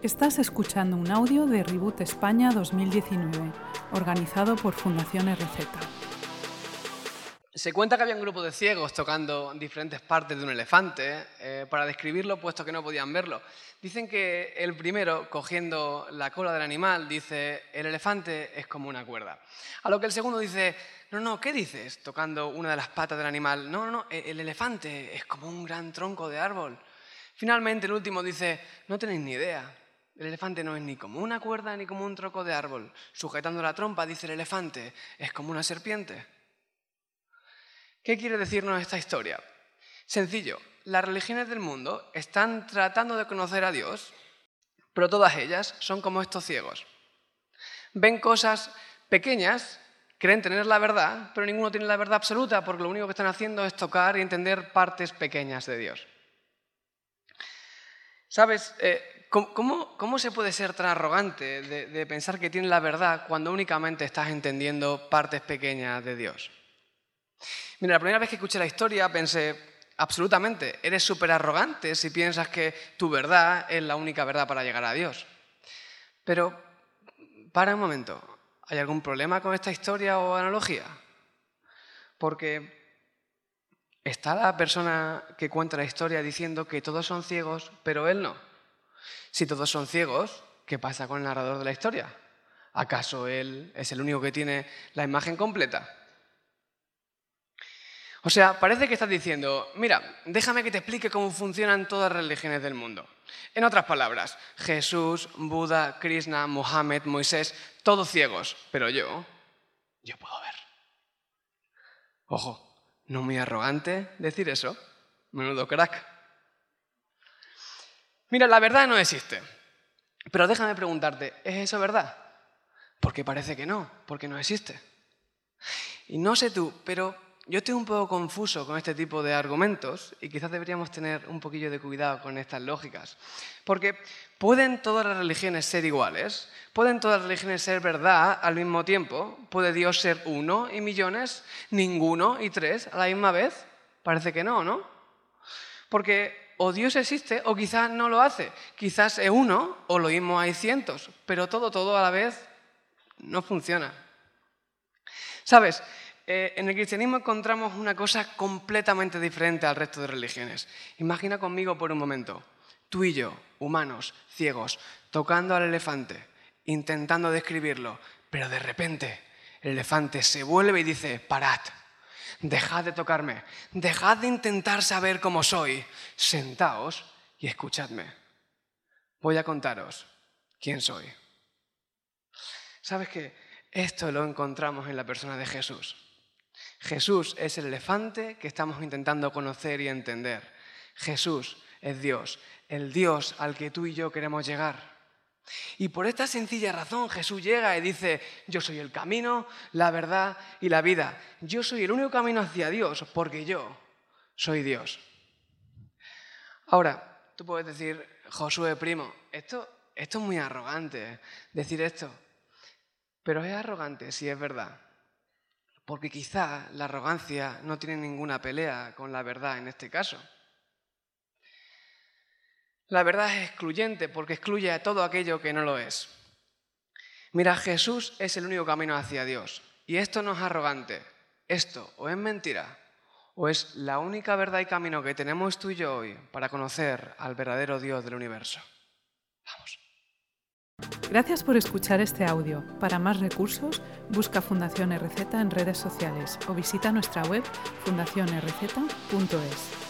Estás escuchando un audio de Reboot España 2019, organizado por Fundación RZ. Se cuenta que había un grupo de ciegos tocando diferentes partes de un elefante eh, para describirlo, puesto que no podían verlo. Dicen que el primero, cogiendo la cola del animal, dice, el elefante es como una cuerda. A lo que el segundo dice, no, no, ¿qué dices? Tocando una de las patas del animal. No, no, no, el elefante es como un gran tronco de árbol. Finalmente el último dice, no tenéis ni idea. El elefante no es ni como una cuerda ni como un tronco de árbol. Sujetando la trompa, dice el elefante, es como una serpiente. ¿Qué quiere decirnos esta historia? Sencillo, las religiones del mundo están tratando de conocer a Dios, pero todas ellas son como estos ciegos. Ven cosas pequeñas, creen tener la verdad, pero ninguno tiene la verdad absoluta porque lo único que están haciendo es tocar y entender partes pequeñas de Dios. ¿Sabes? Eh, ¿cómo, se puede ser tan arrogante de, pensar que tienes la verdad cuando únicamente estás entendiendo partes pequeñas de Dios? Mira, la primera vez que escuché la historia pensé, absolutamente, eres súper arrogante si piensas que tu verdad es la única verdad para llegar a Dios. Pero, para un momento, ¿hay algún problema con esta historia o analogía? Porque ¿Está la persona que cuenta la historia diciendo que todos son ciegos, pero él no? Si todos son ciegos, ¿qué pasa con el narrador de la historia? ¿Acaso él es el único que tiene la imagen completa? O sea, parece que estás diciendo, mira, déjame que te explique cómo funcionan todas las religiones del mundo. En otras palabras, Jesús, Buda, Krishna, Mohammed, Moisés, todos ciegos, pero yo, yo puedo ver. Ojo, ¿No muy arrogante decir eso? Menudo crack. Mira, la verdad no existe. Pero déjame preguntarte, ¿es eso verdad? Porque parece que no, porque no existe. Y no sé tú, pero yo estoy un poco confuso con este tipo de argumentos y quizás deberíamos tener un poquillo de cuidado con estas lógicas. Porque ¿pueden todas las religiones ser iguales? ¿Pueden todas las religiones ser verdad al mismo tiempo? ¿Puede Dios ser uno y millones, ninguno y tres a la misma vez? Parece que no, ¿no? Porque o Dios existe o quizás no lo hace. Quizás es uno o lo mismo hay cientos, pero todo, todo a la vez no funciona. ¿Sabes? Eh, en el cristianismo encontramos una cosa completamente diferente al resto de religiones. Imagina conmigo por un momento, tú y yo, humanos, ciegos, tocando al elefante, intentando describirlo, pero de repente el elefante se vuelve y dice, parad, dejad de tocarme, dejad de intentar saber cómo soy, sentaos y escuchadme. Voy a contaros quién soy. ¿Sabes qué? Esto lo encontramos en la persona de Jesús. Jesús es el elefante que estamos intentando conocer y entender. Jesús es Dios, el Dios al que tú y yo queremos llegar. Y por esta sencilla razón Jesús llega y dice, yo soy el camino, la verdad y la vida. Yo soy el único camino hacia Dios porque yo soy Dios. Ahora, tú puedes decir, Josué primo, esto, esto es muy arrogante, decir esto. Pero es arrogante si es verdad. Porque quizá la arrogancia no tiene ninguna pelea con la verdad en este caso. La verdad es excluyente porque excluye a todo aquello que no lo es. Mira, Jesús es el único camino hacia Dios. Y esto no es arrogante. Esto o es mentira o es la única verdad y camino que tenemos tú y yo hoy para conocer al verdadero Dios del universo. Vamos. Gracias por escuchar este audio. Para más recursos, busca Fundación RZ en redes sociales o visita nuestra web fundacionrz.es.